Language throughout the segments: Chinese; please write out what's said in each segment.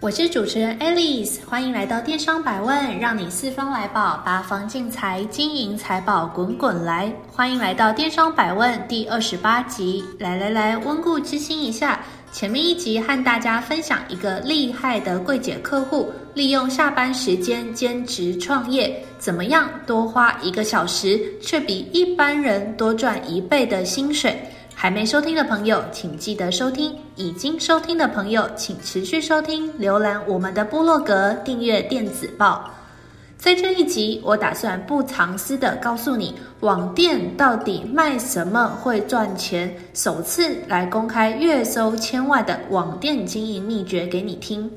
我是主持人 Alice，欢迎来到电商百问，让你四方来宝，八方进财，金银财宝滚滚来。欢迎来到电商百问第二十八集，来来来，温故知新一下。前面一集和大家分享一个厉害的柜姐客户，利用下班时间兼职创业，怎么样多花一个小时，却比一般人多赚一倍的薪水。还没收听的朋友，请记得收听；已经收听的朋友，请持续收听。浏览我们的部落格，订阅电子报。在这一集，我打算不藏私的告诉你，网店到底卖什么会赚钱。首次来公开月收千万的网店经营秘诀给你听。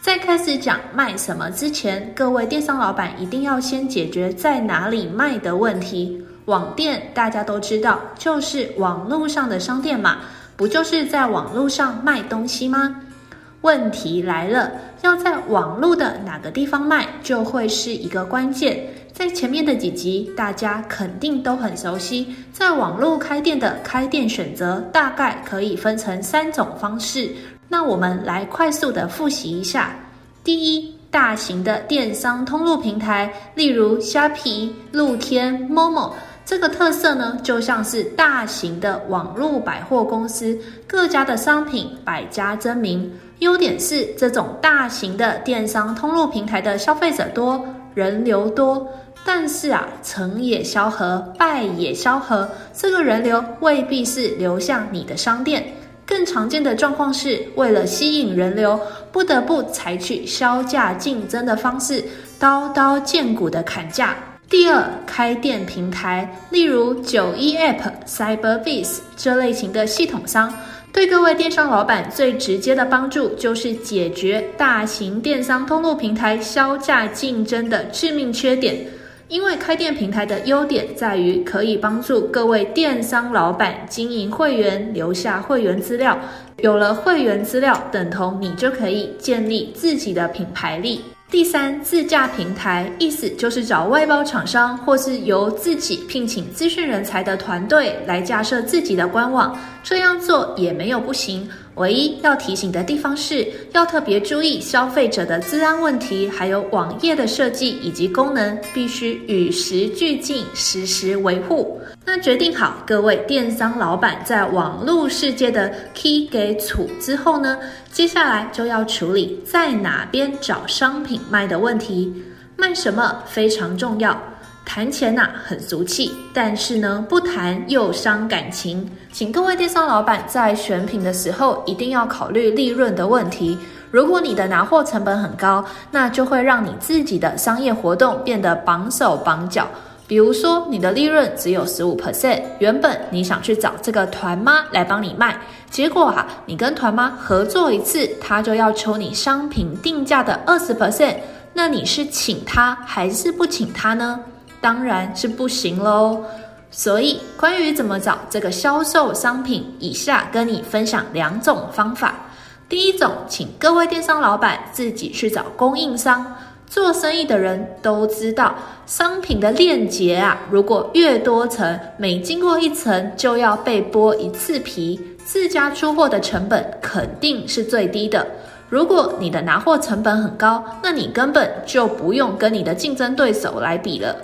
在开始讲卖什么之前，各位电商老板一定要先解决在哪里卖的问题。网店大家都知道，就是网络上的商店嘛，不就是在网络上卖东西吗？问题来了，要在网络的哪个地方卖，就会是一个关键。在前面的几集，大家肯定都很熟悉，在网络开店的开店选择，大概可以分成三种方式。那我们来快速的复习一下。第一，大型的电商通路平台，例如虾皮、露天、Momo。这个特色呢，就像是大型的网络百货公司，各家的商品百家争鸣。优点是这种大型的电商通路平台的消费者多，人流多。但是啊，成也萧何，败也萧何，这个人流未必是流向你的商店。更常见的状况是，为了吸引人流，不得不采取削价竞争的方式，刀刀见骨的砍价。第二，开店平台，例如九一 App、Cyberbiz 这类型的系统商，对各位电商老板最直接的帮助，就是解决大型电商通路平台削价竞争的致命缺点。因为开店平台的优点在于可以帮助各位电商老板经营会员，留下会员资料。有了会员资料，等同你就可以建立自己的品牌力。第三，自架平台，意思就是找外包厂商，或是由自己聘请资讯人才的团队来架设自己的官网，这样做也没有不行。唯一要提醒的地方是，要特别注意消费者的治安问题，还有网页的设计以及功能，必须与时俱进，实时维护。那决定好各位电商老板在网络世界的 key 给处之后呢，接下来就要处理在哪边找商品卖的问题。卖什么非常重要。谈钱呐、很俗气，但是呢，不谈又伤感情。请各位电商老板在选品的时候，一定要考虑利润的问题。如果你的拿货成本很高，那就会让你自己的商业活动变得绑手绑脚。比如说，你的利润只有十五 percent，原本你想去找这个团妈来帮你卖，结果、啊，你跟团妈合作一次，他就要抽你商品定价的二十 percent，那你是请他还是不请他呢？当然是不行喽。所以，关于怎么找这个销售商品，以下跟你分享两种方法。第一种，请各位电商老板自己去找供应商。做生意的人都知道，商品的链接啊，如果越多层，每经过一层就要被剥一次皮，自家出货的成本肯定是最低的。如果你的拿货成本很高，那你根本就不用跟你的竞争对手来比了。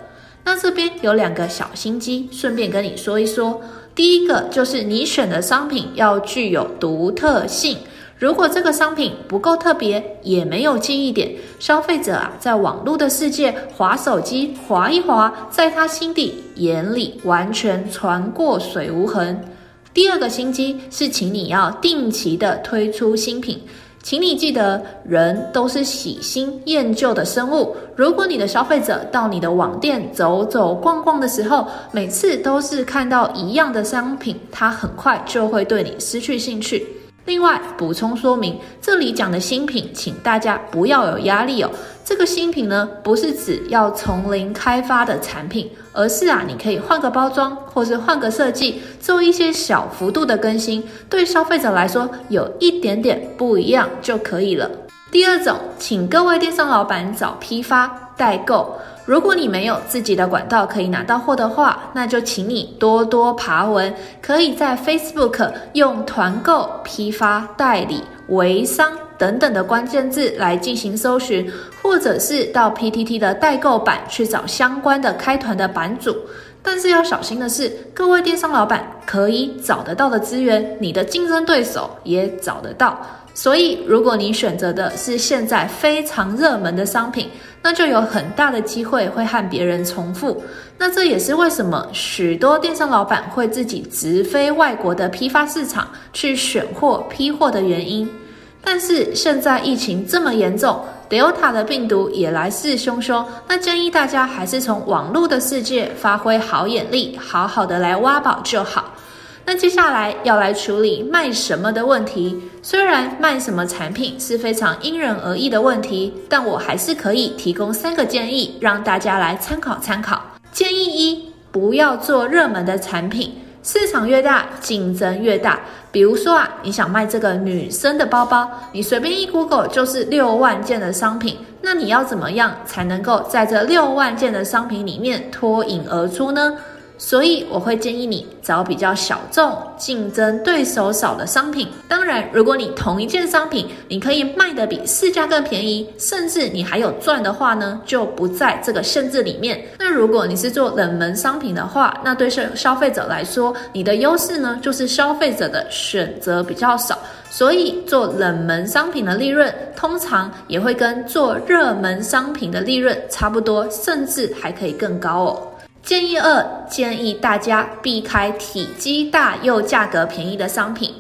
那这边有两个小心机，顺便跟你说一说。第一个就是你选的商品要具有独特性。如果这个商品不够特别，也没有记忆点，消费者啊在网络的世界滑手机滑一滑，在他心底眼里完全船过水无痕。第二个心机是，请你要定期的推出新品。请你记得，人都是喜新厌旧的生物。如果你的消费者到你的网店走走逛逛的时候，每次都是看到一样的商品，他很快就会对你失去兴趣。另外补充说明，这里讲的新品，请大家不要有压力哦。这个新品呢，不是指要从零开发的产品，而是啊，你可以换个包装，或是换个设计，做一些小幅度的更新，对消费者来说有一点点不一样就可以了。第二种，请各位电商老板找批发代购。如果你没有自己的管道可以拿到货的话，那就请你多多爬文，可以在 Facebook 用团购、批发、代理、微商等等的关键字来进行搜寻，或者是到 PTT 的代购版去找相关的开团的版主。但是要小心的是，各位电商老板可以找得到的资源，你的竞争对手也找得到。所以，如果你选择的是现在非常热门的商品，那就有很大的机会会和别人重复。那这也是为什么许多电商老板会自己直飞外国的批发市场去选货批货的原因。但是现在疫情这么严重，Delta 的病毒也来势汹汹，那建议大家还是从网络的世界发挥好眼力，好好的来挖宝就好。那接下来要来处理卖什么的问题。虽然卖什么产品是非常因人而异的问题，但我还是可以提供三个建议，让大家来参考参考。建议一：不要做热门的产品，市场越大，竞争越大。比如说啊，你想卖这个女生的包包，你随便一 Google 就是六万件的商品，那你要怎么样才能够在这六万件的商品里面脱颖而出呢？所以我会建议你找比较小众、竞争对手少的商品。当然，如果你同一件商品，你可以卖得比市价更便宜，甚至你还有赚的话呢，就不在这个限制里面。那如果你是做冷门商品的话，那对消消费者来说，你的优势呢，就是消费者的选择比较少，所以做冷门商品的利润通常也会跟做热门商品的利润差不多，甚至还可以更高哦。建议二，建议大家避开体积大又价格便宜的商品。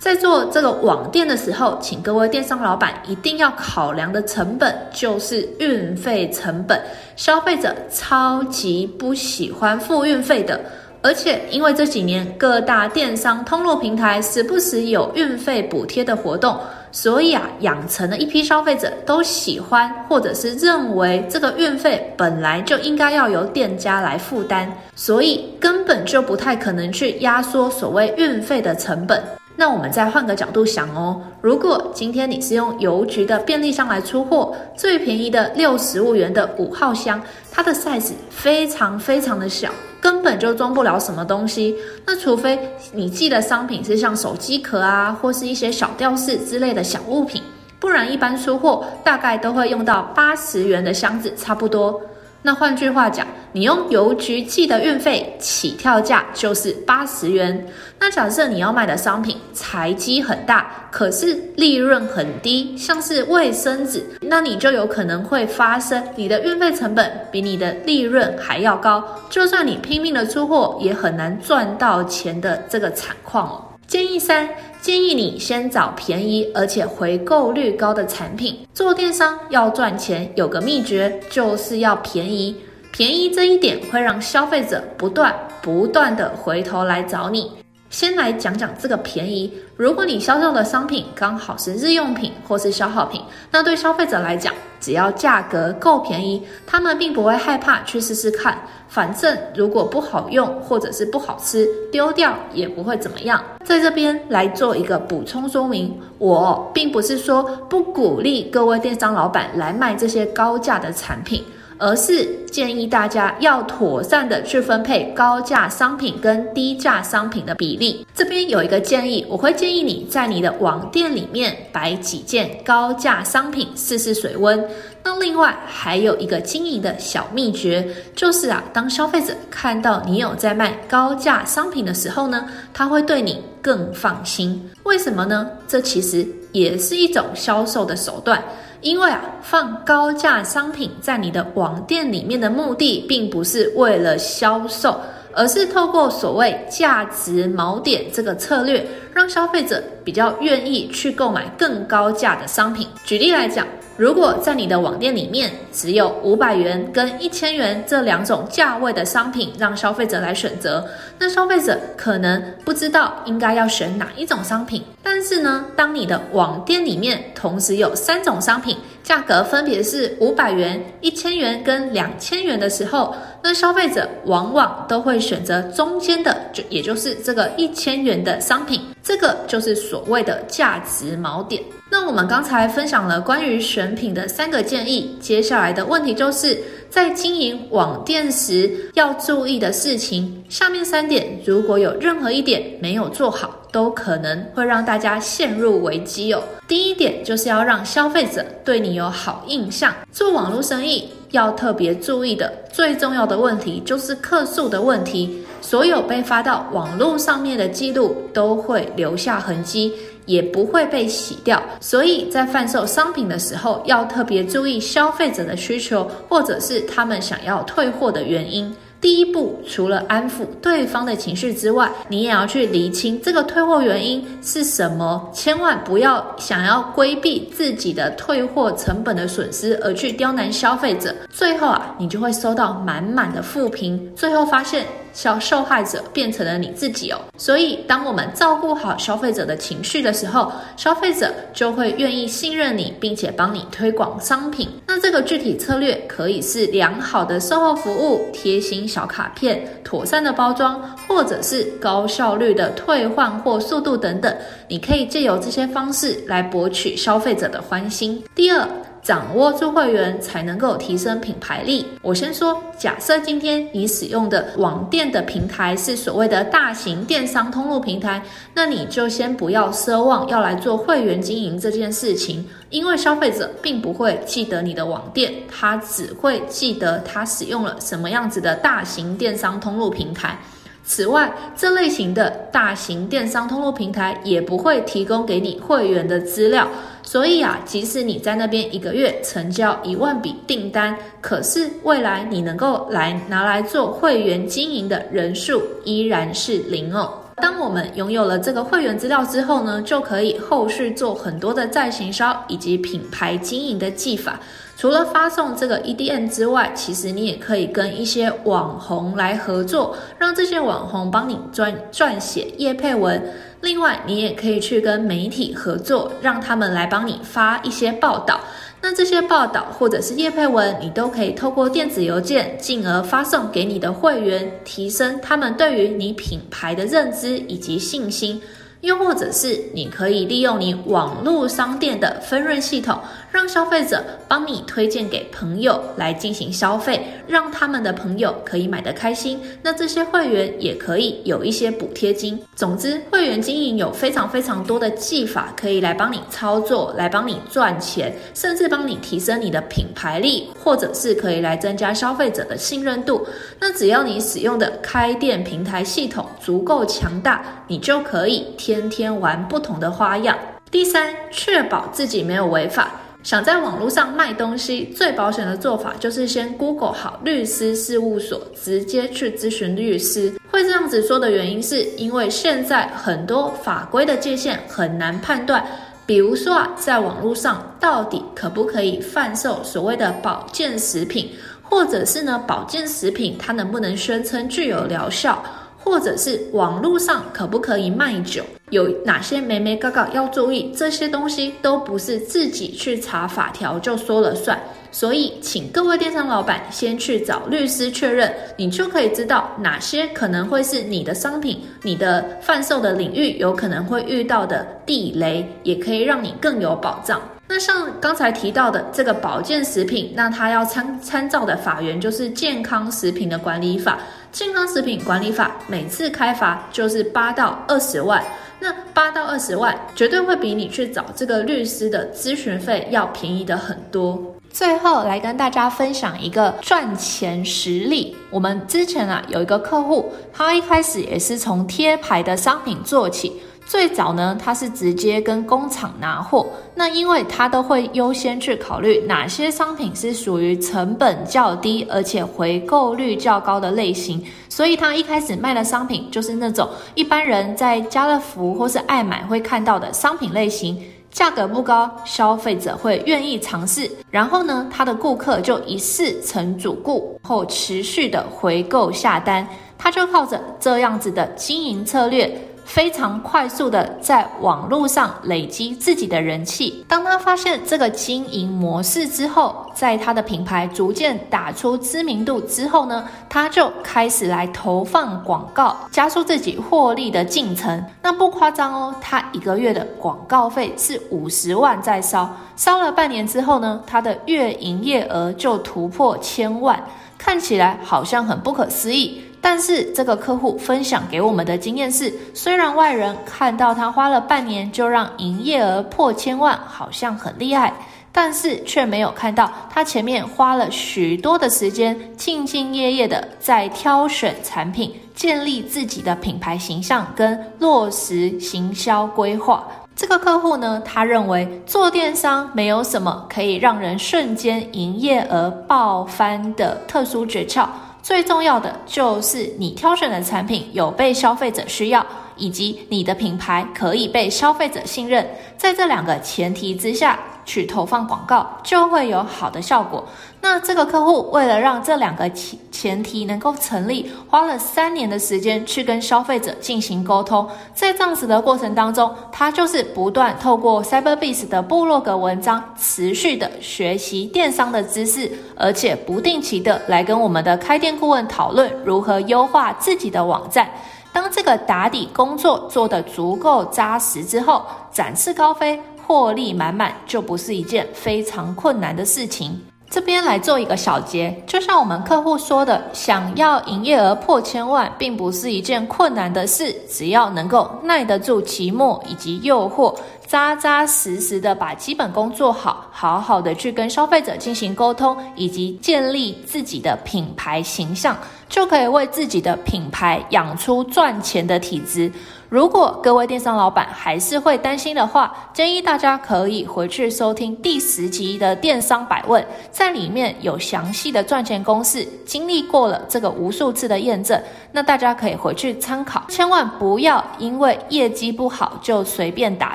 在做这个网店的时候，请各位电商老板一定要考量的成本就是运费成本。消费者超级不喜欢付运费的，而且因为这几年各大电商通路平台时不时有运费补贴的活动。所以啊，养成了一批消费者都喜欢，或者是认为这个运费本来就应该要由店家来负担，所以根本就不太可能去压缩所谓运费的成本。那我们再换个角度想哦，如果今天你是用邮局的便利箱来出货，最便宜的六十五元的五号箱，它的 size 非常非常的小。根本就装不了什么东西，那除非你寄的商品是像手机壳啊，或是一些小吊饰之类的小物品，不然一般出货大概都会用到八十元的箱子，差不多。那换句话讲，你用邮局寄的运费起跳价就是八十元。那假设你要卖的商品材积很大，可是利润很低，像是卫生纸，那你就有可能会发生你的运费成本比你的利润还要高。就算你拼命的出货，也很难赚到钱的这个惨况哦。建议三，建议你先找便宜而且回购率高的产品。做电商要赚钱，有个秘诀就是要便宜。便宜这一点会让消费者不断不断的回头来找你。先来讲讲这个便宜。如果你销售的商品刚好是日用品或是消耗品，那对消费者来讲，只要价格够便宜，他们并不会害怕去试试看。反正如果不好用或者是不好吃，丢掉也不会怎么样。在这边来做一个补充说明，我并不是说不鼓励各位电商老板来卖这些高价的产品。而是建议大家要妥善的去分配高价商品跟低价商品的比例。这边有一个建议，我会建议你在你的网店里面摆几件高价商品试试水温。那另外还有一个经营的小秘诀，就是啊，当消费者看到你有在卖高价商品的时候呢，他会对你更放心。为什么呢？这其实也是一种销售的手段。因为啊，放高价商品在你的网店里面的目的，并不是为了销售，而是透过所谓价值锚点这个策略，让消费者比较愿意去购买更高价的商品。举例来讲，如果在你的网店里面只有五百元跟一千元这两种价位的商品让消费者来选择，那消费者可能不知道应该要选哪一种商品。但是呢，当你的网店里面同时有三种商品，价格分别是五百元、一千元跟两千元的时候，那消费者往往都会选择中间的，就也就是这个一千元的商品。这个就是所谓的价值锚点。那我们刚才分享了关于选品的三个建议，接下来的问题就是在经营网店时要注意的事情。下面三点，如果有任何一点没有做好，都可能会让大家陷入危机哦。第一点就是要让消费者对你有好印象。做网络生意要特别注意的最重要的问题就是客诉的问题。所有被发到网络上面的记录都会留下痕迹，也不会被洗掉。所以在贩售商品的时候，要特别注意消费者的需求，或者是他们想要退货的原因。第一步，除了安抚对方的情绪之外，你也要去厘清这个退货原因是什么。千万不要想要规避自己的退货成本的损失而去刁难消费者，最后啊，你就会收到满满的负评，最后发现。小受害者变成了你自己哦，所以当我们照顾好消费者的情绪的时候，消费者就会愿意信任你，并且帮你推广商品。那这个具体策略可以是良好的售后服务、贴心小卡片、妥善的包装，或者是高效率的退换货速度等等。你可以借由这些方式来博取消费者的欢心。第二。掌握住会员才能够提升品牌力。我先说，假设今天你使用的网店的平台是所谓的大型电商通路平台，那你就先不要奢望要来做会员经营这件事情，因为消费者并不会记得你的网店，他只会记得他使用了什么样子的大型电商通路平台。此外，这类型的大型电商通路平台也不会提供给你会员的资料，所以啊，即使你在那边一个月成交一万笔订单，可是未来你能够来拿来做会员经营的人数依然是零哦。当我们拥有了这个会员资料之后呢，就可以后续做很多的再行销以及品牌经营的技法。除了发送这个 EDM 之外，其实你也可以跟一些网红来合作，让这些网红帮你撰撰写叶配文。另外，你也可以去跟媒体合作，让他们来帮你发一些报道。那这些报道或者是叶配文，你都可以透过电子邮件，进而发送给你的会员，提升他们对于你品牌的认知以及信心。又或者是你可以利用你网络商店的分润系统，让消费者帮你推荐给朋友来进行消费，让他们的朋友可以买得开心。那这些会员也可以有一些补贴金。总之，会员经营有非常非常多的技法可以来帮你操作，来帮你赚钱，甚至帮你提升你的品牌力，或者是可以来增加消费者的信任度。那只要你使用的开店平台系统足够强大，你就可以天天玩不同的花样。第三，确保自己没有违法。想在网络上卖东西，最保险的做法就是先 Google 好律师事务所，直接去咨询律师。会这样子说的原因，是因为现在很多法规的界限很难判断。比如说啊，在网络上到底可不可以贩售所谓的保健食品，或者是呢，保健食品它能不能宣称具有疗效？或者是网络上可不可以卖酒？有哪些眉眉角角要注意？这些东西都不是自己去查法条就说了算。所以，请各位电商老板先去找律师确认，你就可以知道哪些可能会是你的商品、你的贩售的领域有可能会遇到的地雷，也可以让你更有保障。那像刚才提到的这个保健食品，那它要参参照的法源就是健康食品的管理法。健康食品管理法每次开罚就是八到二十万，那八到二十万绝对会比你去找这个律师的咨询费要便宜的很多。最后来跟大家分享一个赚钱实例。我们之前啊有一个客户，他一开始也是从贴牌的商品做起。最早呢，他是直接跟工厂拿货，那因为他都会优先去考虑哪些商品是属于成本较低，而且回购率较高的类型，所以他一开始卖的商品就是那种一般人在家乐福或是爱买会看到的商品类型。价格不高，消费者会愿意尝试，然后呢，他的顾客就一试成主顾，后持续的回购下单，他就靠着这样子的经营策略。非常快速的在网络上累积自己的人气。当他发现这个经营模式之后，在他的品牌逐渐打出知名度之后呢，他就开始来投放广告，加速自己获利的进程。那不夸张哦，他一个月的广告费是五十万在烧，烧了半年之后呢，他的月营业额就突破千万，看起来好像很不可思议。但是这个客户分享给我们的经验是，虽然外人看到他花了半年就让营业额破千万，好像很厉害，但是却没有看到他前面花了许多的时间，兢兢业业的在挑选产品，建立自己的品牌形象跟落实行销规划。这个客户呢，他认为做电商没有什么可以让人瞬间营业额爆翻的特殊诀窍。最重要的就是你挑选的产品有被消费者需要，以及你的品牌可以被消费者信任。在这两个前提之下，去投放广告就会有好的效果。那这个客户为了让这两个前前提能够成立，花了三年的时间去跟消费者进行沟通。在这样子的过程当中，他就是不断透过 Cyberbiz 的部落格文章，持续的学习电商的知识，而且不定期的来跟我们的开店顾问讨论如何优化自己的网站。当这个打底工作做得足够扎实之后，展翅高飞。获利满满就不是一件非常困难的事情。这边来做一个小结，就像我们客户说的，想要营业额破千万，并不是一件困难的事，只要能够耐得住期末以及诱惑，扎扎实实的把基本功做好，好好的去跟消费者进行沟通，以及建立自己的品牌形象，就可以为自己的品牌养出赚钱的体质。如果各位电商老板还是会担心的话，建议大家可以回去收听第十集的电商百问，在里面有详细的赚钱公式，经历过了这个无数次的验证，那大家可以回去参考，千万不要因为业绩不好就随便打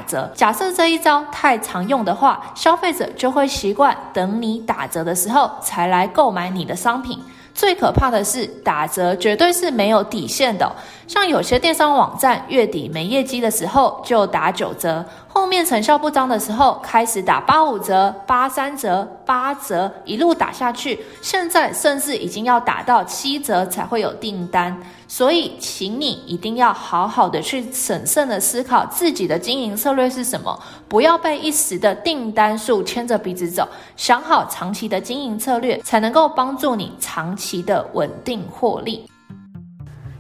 折。假设这一招太常用的话，消费者就会习惯等你打折的时候才来购买你的商品。最可怕的是，打折绝对是没有底线的。像有些电商网站月底没业绩的时候就打九折，后面成效不彰的时候开始打八五折、八三折、八折，一路打下去，现在甚至已经要打到七折才会有订单。所以，请你一定要好好的去审慎的思考自己的经营策略是什么，不要被一时的订单数牵着鼻子走，想好长期的经营策略，才能够帮助你长期的稳定获利。